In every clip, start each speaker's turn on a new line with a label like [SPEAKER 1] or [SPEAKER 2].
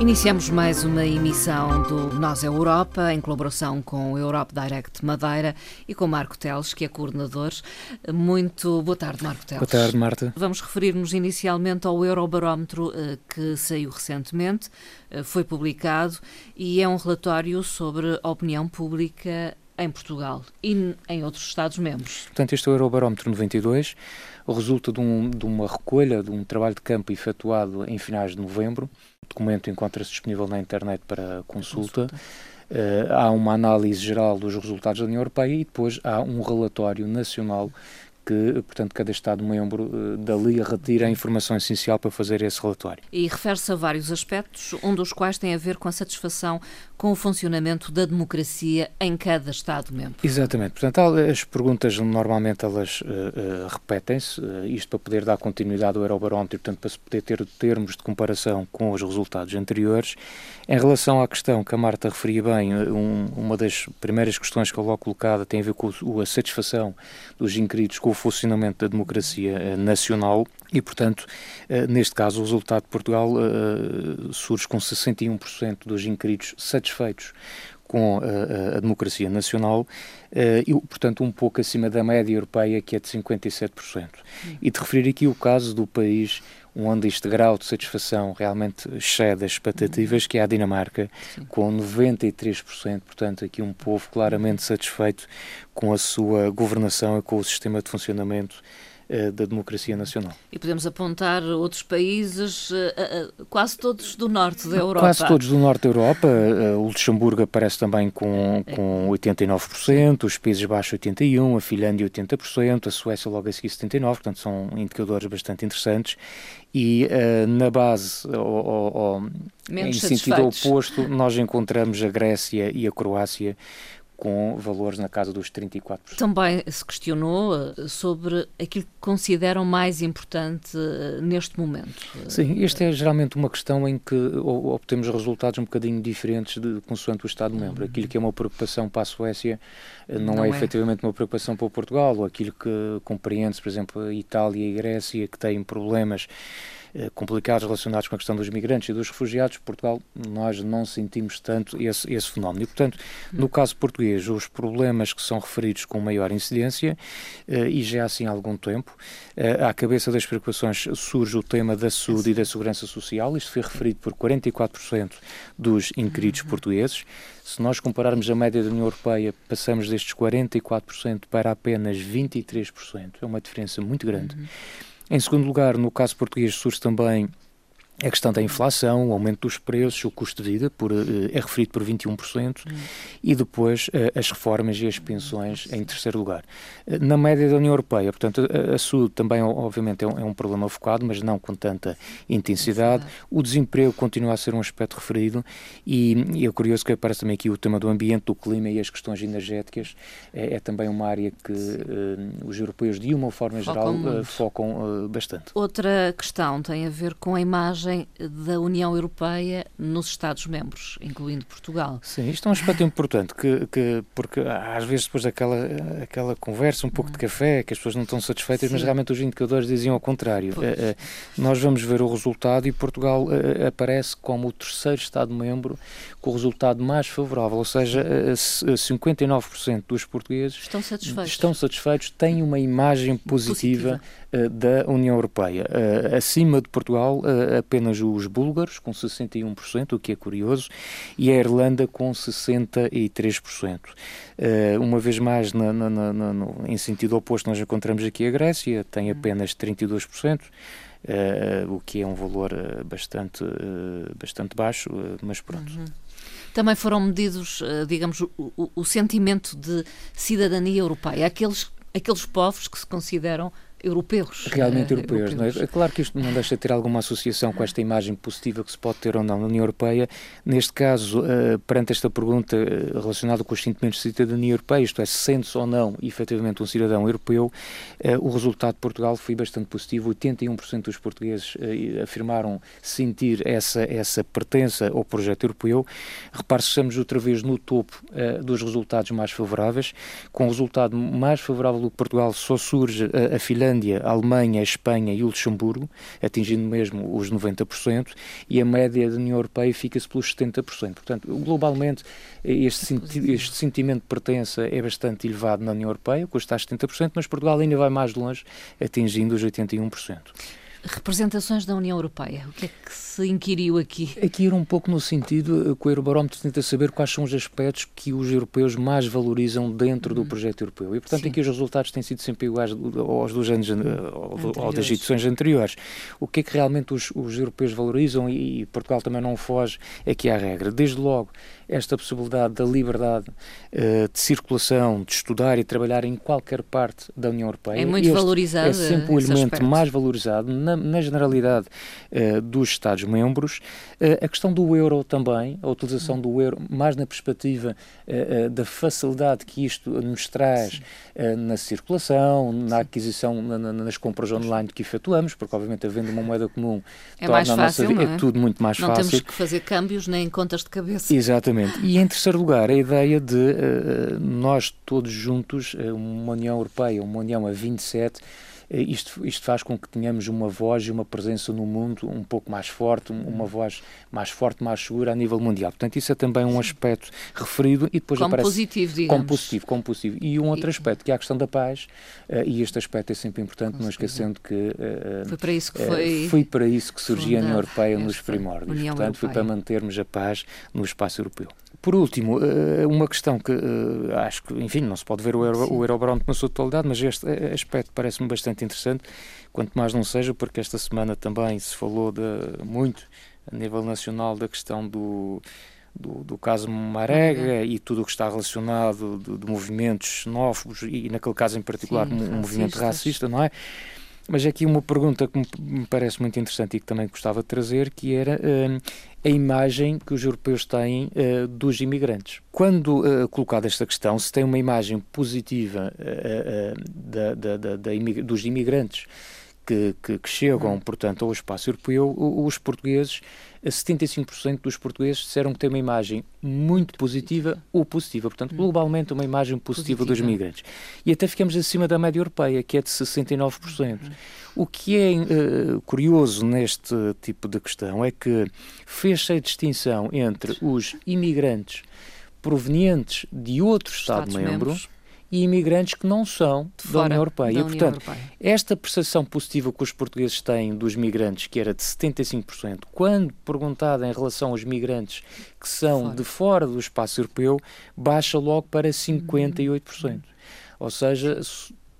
[SPEAKER 1] Iniciamos mais uma emissão do Nós é Europa, em colaboração com o Europe Direct Madeira e com Marco Teles, que é coordenador. Muito boa tarde, Marco Teles.
[SPEAKER 2] Boa tarde, Marta.
[SPEAKER 1] Vamos referir-nos inicialmente ao Eurobarómetro eh, que saiu recentemente, eh, foi publicado e é um relatório sobre a opinião pública em Portugal e em outros Estados-membros.
[SPEAKER 2] Portanto, este é o Eurobarómetro 92, resulta de, um, de uma recolha, de um trabalho de campo efetuado em finais de novembro documento encontra-se disponível na internet para consulta. consulta. Uh, há uma análise geral dos resultados da União Europeia e depois há um relatório nacional que, portanto, cada Estado-membro uh, dali retira a informação essencial para fazer esse relatório.
[SPEAKER 1] E refere-se a vários aspectos, um dos quais tem a ver com a satisfação com o funcionamento da democracia em cada Estado-membro.
[SPEAKER 2] Exatamente. Portanto, as perguntas normalmente elas uh, uh, repetem-se, uh, isto para poder dar continuidade ao Eurobarómetro, portanto, para se poder ter termos de comparação com os resultados anteriores. Em relação à questão que a Marta referia bem, um, uma das primeiras questões que eu logo colocada tem a ver com a satisfação dos inquiridos com o funcionamento da democracia nacional e, portanto, neste caso, o resultado de Portugal surge com 61% dos inquiridos satisfeitos satisfeitos com a, a democracia nacional uh, e, portanto, um pouco acima da média europeia, que é de 57%. E de referir aqui o caso do país onde este grau de satisfação realmente excede as expectativas, que é a Dinamarca, Sim. com 93%, portanto, aqui um povo claramente satisfeito com a sua governação e com o sistema de funcionamento eh, da democracia nacional.
[SPEAKER 1] E podemos apontar outros países, eh, eh, quase todos do norte da Europa.
[SPEAKER 2] Quase todos do norte da Europa. O Luxemburgo aparece também com, com 89%, os Países Baixos 81%, a Finlândia 80%, a Suécia logo a seguir 79%, portanto são indicadores bastante interessantes. E na base, ou, ou, ou em sentido oposto, nós encontramos a Grécia e a Croácia com valores na casa dos 34%.
[SPEAKER 1] Também se questionou eh, sobre aquilo que consideram mais importante eh, neste momento.
[SPEAKER 2] Sim, esta é geralmente uma questão em que obtemos resultados um bocadinho diferentes de consoante o Estado-membro. Aquilo que é uma preocupação para a Suécia eh, não, não é, é, efetivamente uma preocupação para o Portugal, ou aquilo que compreende-se, por exemplo, a Itália e a Grécia, que têm problemas complicados relacionados com a questão dos migrantes e dos refugiados, Portugal, nós não sentimos tanto esse, esse fenómeno. E, portanto, no caso português, os problemas que são referidos com maior incidência, eh, e já assim há algum tempo, eh, à cabeça das preocupações surge o tema da saúde e da segurança social. Isto foi referido por 44% dos inquiridos portugueses. Se nós compararmos a média da União Europeia, passamos destes 44% para apenas 23%. É uma diferença muito grande. Uhum. Em segundo lugar, no caso português, surge também a questão da inflação, o aumento dos preços, o custo de vida por, eh, é referido por 21% hum. e depois eh, as reformas e as pensões em terceiro lugar. Eh, na média da União Europeia, portanto, a, a saúde também obviamente é um, é um, problema focado, mas não com tanta intensidade. O desemprego continua a ser um aspecto referido e, e é curioso que aparece também aqui o tema do ambiente, do clima e as questões energéticas. É, é também uma área que uh, os europeus, de uma forma focam geral, uh, focam uh, bastante.
[SPEAKER 1] Outra questão tem a ver com a imagem da União Europeia nos Estados-membros, incluindo Portugal.
[SPEAKER 2] Sim, isto é um aspecto importante, que, que, porque às vezes depois daquela aquela conversa, um pouco de café, que as pessoas não estão satisfeitas, Sim. mas realmente os indicadores diziam ao contrário. Uh, uh, nós vamos ver o resultado e Portugal uh, aparece como o terceiro Estado-membro com o resultado mais favorável, ou seja, 59% dos portugueses
[SPEAKER 1] estão satisfeitos.
[SPEAKER 2] estão satisfeitos, têm uma imagem positiva, positiva eh, da União Europeia. Uh, acima de Portugal, uh, apenas os búlgaros, com 61%, o que é curioso, e a Irlanda com 63%. uma vez mais, na, na, na, no, em sentido oposto, nós encontramos aqui a Grécia, tem apenas 32%. Uh, o que é um valor uh, bastante, uh, bastante baixo, mas pronto. Uhum.
[SPEAKER 1] Também foram medidos, digamos, o, o, o, sentimento de cidadania europeia, aqueles, aqueles povos que se consideram europeus.
[SPEAKER 2] Realmente europeus, europeus. É? é? Claro que isto não deixa de ter alguma associação com esta imagem positiva que se pode ter ou não na União Europeia. Neste caso, uh, perante esta pergunta uh, relacionada com os sentimentos de cidadania europeia, isto é, sente-se ou não efetivamente um cidadão europeu, o resultado de Portugal foi bastante positivo. 81% dos portugueses afirmaram sentir essa, essa pertença ao projeto europeu. Repare-se estamos outra vez no topo dos resultados mais favoráveis. Com o resultado mais favorável do Portugal só surge a Finlândia Finlândia, a Alemanha, a Espanha e o Luxemburgo, atingindo mesmo os 90%, e a média da União Europeia fica-se pelos 70%. Portanto, globalmente, este, senti este sentimento de pertença é bastante elevado na União Europeia, custa 70%, mas Portugal ainda vai mais longe, atingindo os 81%.
[SPEAKER 1] Representações da União Europeia, o que é que se inquiriu aqui?
[SPEAKER 2] Aqui era um pouco no sentido que o Eurobarómetro tenta saber quais são os aspectos que os europeus mais valorizam dentro do hum. projeto europeu. E, portanto, Sim. aqui os resultados têm sido sempre iguais aos dos anos, ou das edições anteriores. O que é que realmente os, os europeus valorizam e, e Portugal também não foge aqui à regra. Desde logo, esta possibilidade da liberdade uh, de circulação, de estudar e trabalhar em qualquer parte da União Europeia.
[SPEAKER 1] É muito este valorizado.
[SPEAKER 2] É sempre o elemento aspecto. mais valorizado na, na generalidade uh, dos Estados-membros. Uh, a questão do euro também, a utilização hum. do euro, mais na perspectiva da facilidade que isto nos traz na circulação, na Sim. aquisição, na, na, nas compras online que efetuamos, porque obviamente havendo uma moeda comum
[SPEAKER 1] é torna mais fácil, a nossa
[SPEAKER 2] vida, é? é? tudo muito mais
[SPEAKER 1] não
[SPEAKER 2] fácil.
[SPEAKER 1] Não temos que fazer câmbios nem contas de cabeça.
[SPEAKER 2] Exatamente. Exatamente. E em terceiro lugar, a ideia de uh, nós todos juntos, uh, uma União Europeia, uma União a 27, eh, isto, isto faz com que tenhamos uma voz e uma presença no mundo um pouco mais forte, uma voz mais forte, mais segura a nível mundial. Portanto, isso é também um aspecto referido e depois
[SPEAKER 1] como
[SPEAKER 2] aparece...
[SPEAKER 1] positivo, digamos.
[SPEAKER 2] Como positivo, como positivo. E um outro aspecto, que é a questão da paz, uh, e este aspecto é sempre importante, não esquecendo que... Uh,
[SPEAKER 1] foi para isso que foi...
[SPEAKER 2] foi para isso que surgia a União Europeia nos primórdios. Portanto, foi para mantermos a paz no espaço europeu. Por último, uma questão que acho que, enfim, não se pode ver o, Euro, o Eurobarómetro na sua totalidade, mas este aspecto parece-me bastante interessante, quanto mais não seja, porque esta semana também se falou de, muito a nível nacional da questão do, do, do caso Marega e tudo o que está relacionado de, de movimentos xenófobos e, naquele caso em particular, Sim, um racistas. movimento racista, não é? Mas aqui uma pergunta que me parece muito interessante e que também gostava de trazer, que era uh, a imagem que os europeus têm uh, dos imigrantes. Quando uh, colocada esta questão, se tem uma imagem positiva da, da, da, dos imigrantes que, que, que chegam, hum. portanto, ao espaço europeu, os portugueses, 75% dos portugueses disseram que têm uma imagem muito positiva ou positiva. Portanto, hum. globalmente, uma imagem positiva, positiva. dos migrantes. E até ficamos acima da média europeia, que é de 69%. Uhum. O que é uh, curioso neste tipo de questão é que fez-se a distinção entre os imigrantes provenientes de outro Estado-membro e imigrantes que não são da União Europeia. Da e, portanto, Europeia. esta percepção positiva que os portugueses têm dos migrantes, que era de 75%, quando perguntada em relação aos migrantes que são fora. de fora do espaço europeu, baixa logo para 58%. Uhum. Ou seja,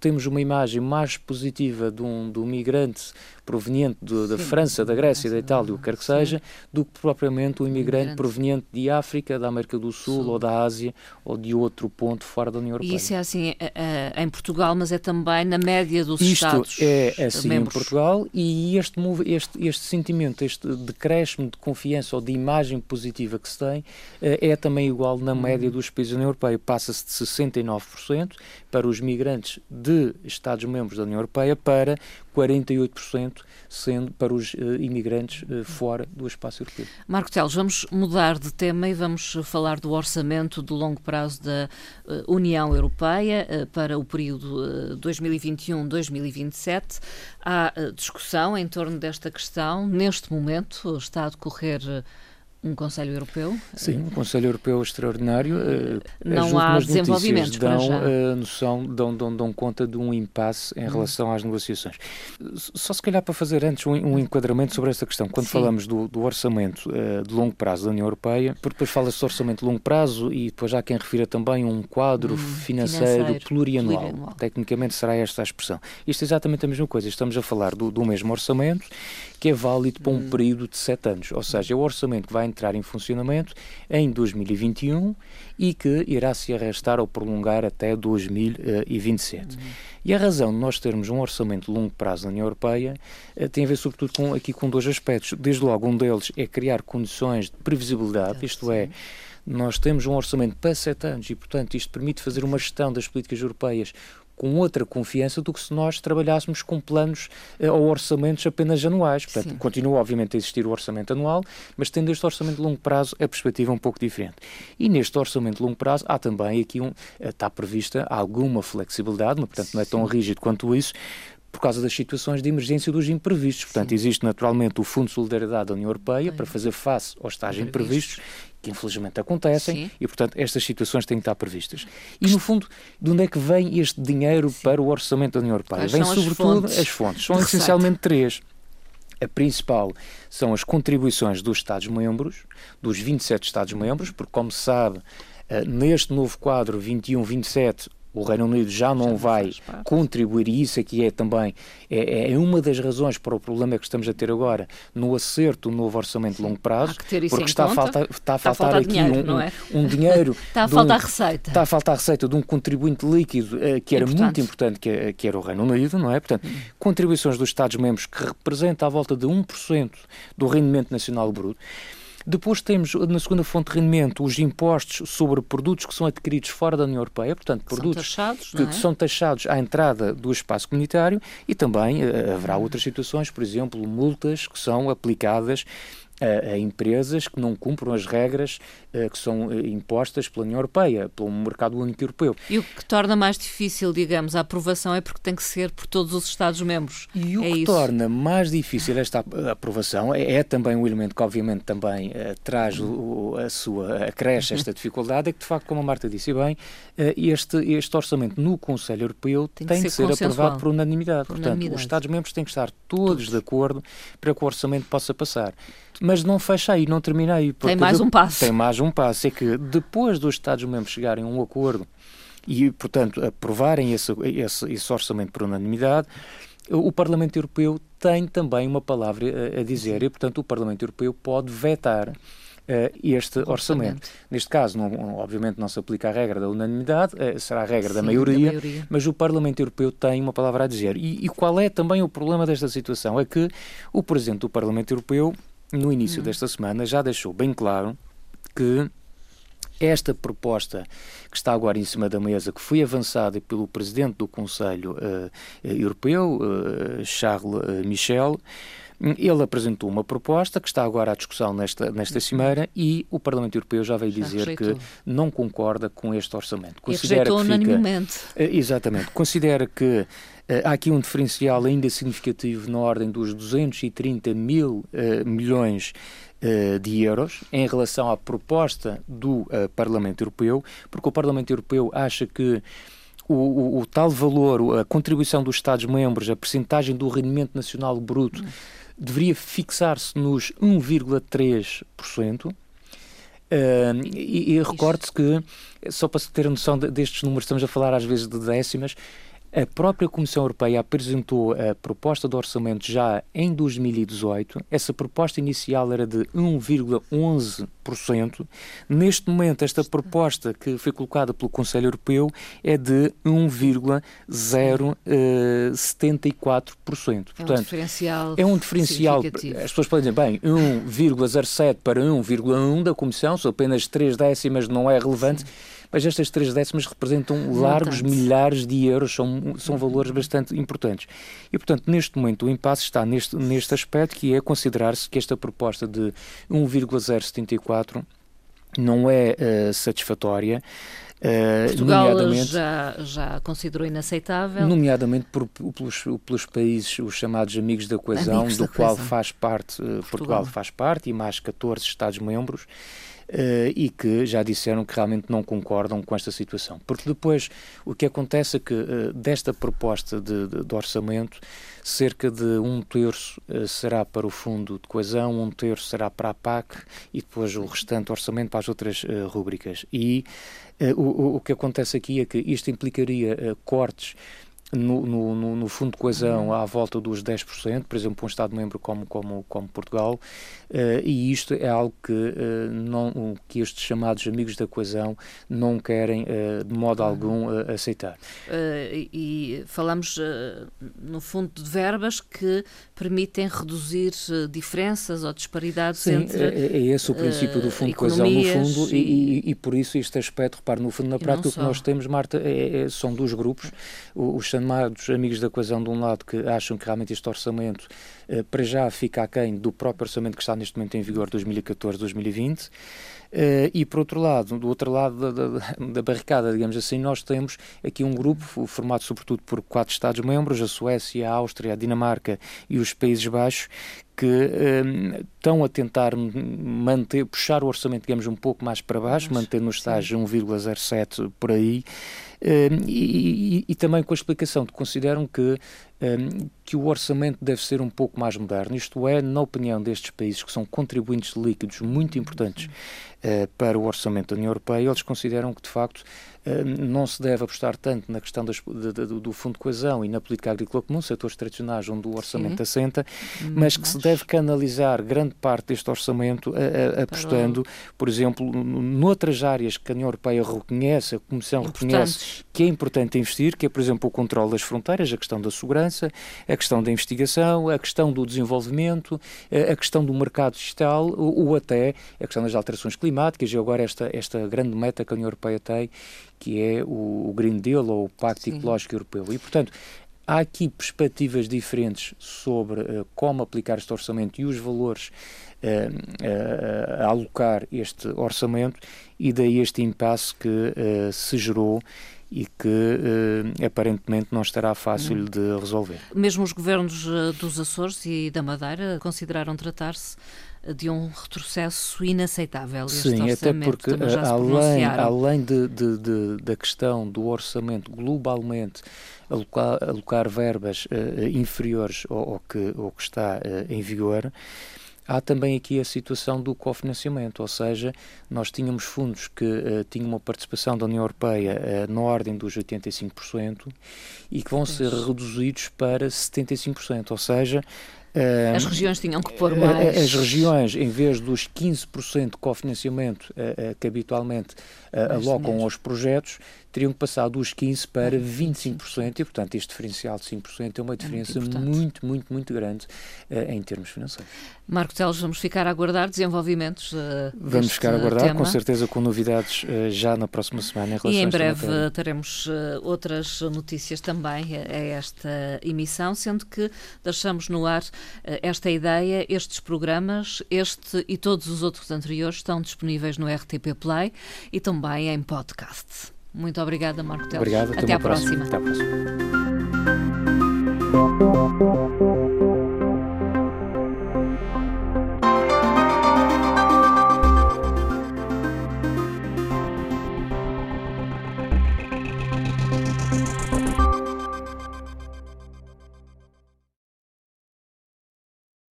[SPEAKER 2] temos uma imagem mais positiva de um, de um migrante proveniente de, da França, da Grécia, da Itália, o que quer que seja, do que propriamente um imigrante proveniente de África, da América do Sul, Sul, ou da Ásia ou de outro ponto fora da União Europeia.
[SPEAKER 1] E isso é assim é, é, em Portugal, mas é também na média dos
[SPEAKER 2] Isto
[SPEAKER 1] Estados.
[SPEAKER 2] Isto é assim membros. em Portugal e este, este, este sentimento, este decréscimo de confiança ou de imagem positiva que se tem eh, é também igual na média hum. dos países da União Europeia. Passa-se de 69% para os migrantes de Estados-membros da União Europeia para 48% sendo para os uh, imigrantes uh, fora do espaço europeu.
[SPEAKER 1] Marco Teles, vamos mudar de tema e vamos falar do orçamento de longo prazo da uh, União Europeia para o período 2021-2027. Há discussão em torno desta questão. Neste momento está a decorrer um Conselho Europeu?
[SPEAKER 2] Sim, um Conselho Europeu extraordinário. Uh,
[SPEAKER 1] não há desenvolvimentos
[SPEAKER 2] dão,
[SPEAKER 1] já.
[SPEAKER 2] Uh, noção, dão, dão, dão conta de um impasse em hum. relação às negociações. Só se calhar para fazer antes um, um enquadramento sobre esta questão. Quando Sim. falamos do, do orçamento uh, de longo prazo da União Europeia, porque depois fala-se de orçamento de longo prazo e depois há quem refira também um quadro hum, financeiro, financeiro plurianual. plurianual. Tecnicamente será esta a expressão. Isto é exatamente a mesma coisa. Estamos a falar do, do mesmo orçamento que é válido para um hum. período de sete anos, ou seja, é o orçamento que vai entrar em funcionamento em 2021 e que irá se arrastar ou prolongar até 2027. Hum. E a razão de nós termos um orçamento de longo prazo na União Europeia eh, tem a ver sobretudo com, aqui com dois aspectos. Desde logo, um deles é criar condições de previsibilidade, isto é, nós temos um orçamento para sete anos e, portanto, isto permite fazer uma gestão das políticas europeias com outra confiança do que se nós trabalhássemos com planos uh, ou orçamentos apenas anuais. Portanto, Sim. continua, obviamente, a existir o orçamento anual, mas tendo este orçamento de longo prazo, a perspectiva é um pouco diferente. E neste orçamento de longo prazo, há também aqui um, uh, está prevista alguma flexibilidade, mas, portanto, não é tão rígido quanto isso, por causa das situações de emergência dos imprevistos. Portanto, Sim. existe naturalmente o Fundo de Solidariedade da União Europeia para fazer face aos tais imprevistos que infelizmente acontecem Sim. e, portanto, estas situações têm que estar previstas. E, no fundo, de onde é que vem este dinheiro Sim. para o orçamento da União Europeia? Quais vem, sobretudo, as fontes. As fontes. São essencialmente três. A principal são as contribuições dos Estados-membros, dos 27 Estados-membros, porque, como se sabe, eh, neste novo quadro 21-27, o Reino Unido já não vai contribuir, e isso aqui é também é, é, uma das razões para o problema que estamos a ter agora no acerto do novo orçamento de longo prazo, porque está a, falta, está a, faltar aqui dinheiro, um, é? um, dinheiro.
[SPEAKER 1] está a faltar um, receita.
[SPEAKER 2] Está a faltar receita de um contribuinte líquido uh, que era importante. muito importante, que, que, era o Reino Unido, não é? Portanto, hum. contribuições dos Estados-membros que representa à volta de 1% do rendimento nacional bruto. Depois temos, na segunda fonte de rendimento, os impostos sobre produtos que são adquiridos fora da União Europeia, portanto, produtos
[SPEAKER 1] são taxados,
[SPEAKER 2] que, é? que, são taxados à entrada do espaço comunitário e também uh, haverá outras situações, por exemplo, multas que são aplicadas a, a, empresas que não cumpram as regras uh, que são uh, impostas pela União Europeia, pelo mercado único europeu.
[SPEAKER 1] E o que torna mais difícil, digamos, a aprovação é porque tem que ser por todos os Estados-membros.
[SPEAKER 2] E o
[SPEAKER 1] é
[SPEAKER 2] que isso? torna mais difícil esta aprovação é, é, também um elemento que, obviamente, também uh, traz o, a sua, acresce esta dificuldade, é que, de facto, como a Marta disse bem, este, este orçamento no Conselho Europeu tem, tem que ser, ser aprovado por unanimidade. Por Portanto, unanimidade. os Estados-membros têm que estar todos, todos de acordo para que o orçamento possa passar. Mas não fecha aí, não termina aí.
[SPEAKER 1] Tem mais um passo.
[SPEAKER 2] Tem mais um passo. É que depois dos Estados-membros chegarem a um acordo e, portanto, aprovarem esse, esse, esse orçamento por unanimidade, o Parlamento Europeu tem também uma palavra a, a dizer e, portanto, o Parlamento Europeu pode vetar uh, este orçamento. orçamento. Neste caso, não, obviamente, não se aplica a regra da unanimidade, uh, será a regra Sim, da, maioria, da, maioria, mas o Parlamento Europeu tem uma palavra a dizer. E, e, qual é também o problema desta situação? É que o Presidente do Parlamento Europeu no início desta semana, já deixou bem claro que esta proposta que está agora em cima da mesa, que foi avançada pelo Presidente do Conselho uh, Europeu, uh, Charles Michel, ele apresentou uma proposta que está agora à discussão nesta, nesta cimeira e o Parlamento Europeu já veio já dizer rejeitou. que não concorda com este orçamento.
[SPEAKER 1] Considera e rejeitou unanimemente.
[SPEAKER 2] Exatamente. Considera que eh, há aqui um diferencial ainda significativo na ordem dos 230 mil uh, milhões uh, de euros em relação à proposta do uh, Parlamento Europeu, porque o Parlamento Europeu acha que o, o, o, tal valor, a contribuição dos Estados-membros, a percentagem do rendimento nacional bruto, deveria fixar-se nos 1,3%. Uh, e, e recorde-se que, só para se ter noção de, destes números, estamos a falar às vezes de décimas, a própria Comissão Europeia apresentou a proposta de orçamento já em 2018. Essa proposta inicial era de 1,11%. Neste momento, esta proposta que foi colocada pelo Conselho Europeu é de 1,074%.
[SPEAKER 1] É um diferencial.
[SPEAKER 2] É um diferencial. As pessoas podem dizer, bem, 1,07 para 1,1 da Comissão, são apenas 3 décimas, não é relevante. Sim mas estas três décimas representam largos milhares de euros, são, são valores bastante importantes. E, portanto, neste momento o impasse está neste, neste aspecto, que é considerar-se que esta proposta de 1,074 não é uh, satisfatória.
[SPEAKER 1] Uh, Portugal já, já considerou inaceitável.
[SPEAKER 2] Nomeadamente por, pelos, pelos países, os chamados amigos da coesão, amigos do da qual coesão. faz parte, uh, Portugal. Portugal faz parte, e mais 14 Estados-membros e que já disseram que realmente não concordam com esta situação. Porque depois o que acontece é que uh, desta proposta de, de, de, orçamento, cerca de um terço uh, será para o Fundo de Coesão, um terço será para a PAC e depois o restante orçamento para as outras rúbricas. E o, o, que acontece aqui é que isto implicaria cortes no, no, no, Fundo de Coesão à volta dos 10%, por exemplo, para um Estado-membro como, como, como Portugal, uh, e isto é algo que, uh, não, que estes chamados amigos da coesão não querem uh, de modo algum aceitar.
[SPEAKER 1] e falamos, no fundo, de verbas que permitem reduzir diferenças ou disparidades
[SPEAKER 2] Sim,
[SPEAKER 1] entre.
[SPEAKER 2] É, é esse o princípio do Fundo de Coesão, no fundo, e, e, e, por isso este aspecto, repare, no fundo, na prática, o que nós temos, Marta, é, é, são dois grupos, os chamados amigos da coesão de um lado que acham que realmente este orçamento eh, para já fica aquém do próprio orçamento que está neste momento em vigor 2014-2020 Uh, e por outro lado, do outro lado da, da, da, barricada, digamos assim, nós temos aqui um grupo formado sobretudo por quatro Estados-membros, a Suécia, a Áustria, a Dinamarca e os Países Baixos, que um, estão a tentar manter, puxar o orçamento, digamos, um pouco mais para baixo, manter no estágio 1,07 por aí, e, e, e, também com a explicação de que consideram que, um, que o orçamento deve ser um pouco mais moderno, isto é, na opinião destes países que são contribuintes líquidos muito importantes uh, para o orçamento da União Europeia, eles consideram que, de facto, não se deve apostar tanto na questão das, de, de, do Fundo de Coesão e na política agrícola comum, setores tradicionais onde o orçamento Sim. assenta, hum, mas que se deve canalizar grande parte deste orçamento a, a, apostando, por exemplo, noutras áreas que a União Europeia reconhece, a Comissão reconhece que é importante investir, que é, por exemplo, o controle das fronteiras, a questão da segurança, a questão da investigação, a questão do desenvolvimento, a questão do mercado digital, ou, ou até a questão das alterações climáticas, e agora esta, esta grande meta que a União Europeia tem, que é o, o Green Deal ou o Pacto Sim. Ecológico Europeu. E, portanto, há aqui perspectivas diferentes sobre uh, como aplicar este orçamento e os valores uh, uh, a alocar este orçamento, e daí este impasse que se gerou e que aparentemente não estará fácil de resolver.
[SPEAKER 1] Mesmo os governos dos Açores e da Madeira consideraram tratar-se de um retrocesso inaceitável.
[SPEAKER 2] Sim, até porque além, além de, de, de, da questão do orçamento globalmente alocar, alocar verbas uh, inferiores ao, ao, que, ao que está uh, em vigor, há também aqui a situação do cofinanciamento, ou seja, nós tínhamos fundos que uh, tinham uma participação da União Europeia uh, na ordem dos 85% e que vão ser reduzidos para 75%, ou seja,
[SPEAKER 1] as regiões tinham que pôr mais.
[SPEAKER 2] As regiões, em vez dos 15% de cofinanciamento que habitualmente alocam aos projetos, teriam que passar dos 15% para 25%, e, portanto, este diferencial de 5% é uma diferença é muito, muito, muito, muito grande uh, em termos financeiros.
[SPEAKER 1] Marco Teles, vamos ficar a aguardar desenvolvimentos. Uh,
[SPEAKER 2] vamos ficar a aguardar, tema. com certeza, com novidades uh, já na próxima semana. Em
[SPEAKER 1] e em breve teremos outras notícias também a esta emissão, sendo que deixamos no ar esta ideia, estes programas, este e todos os outros anteriores estão disponíveis no RTP Play e também em podcast. Muito obrigada, Marco Teles.
[SPEAKER 2] Obrigado.
[SPEAKER 1] Até, até à próxima. próxima. Até à próxima.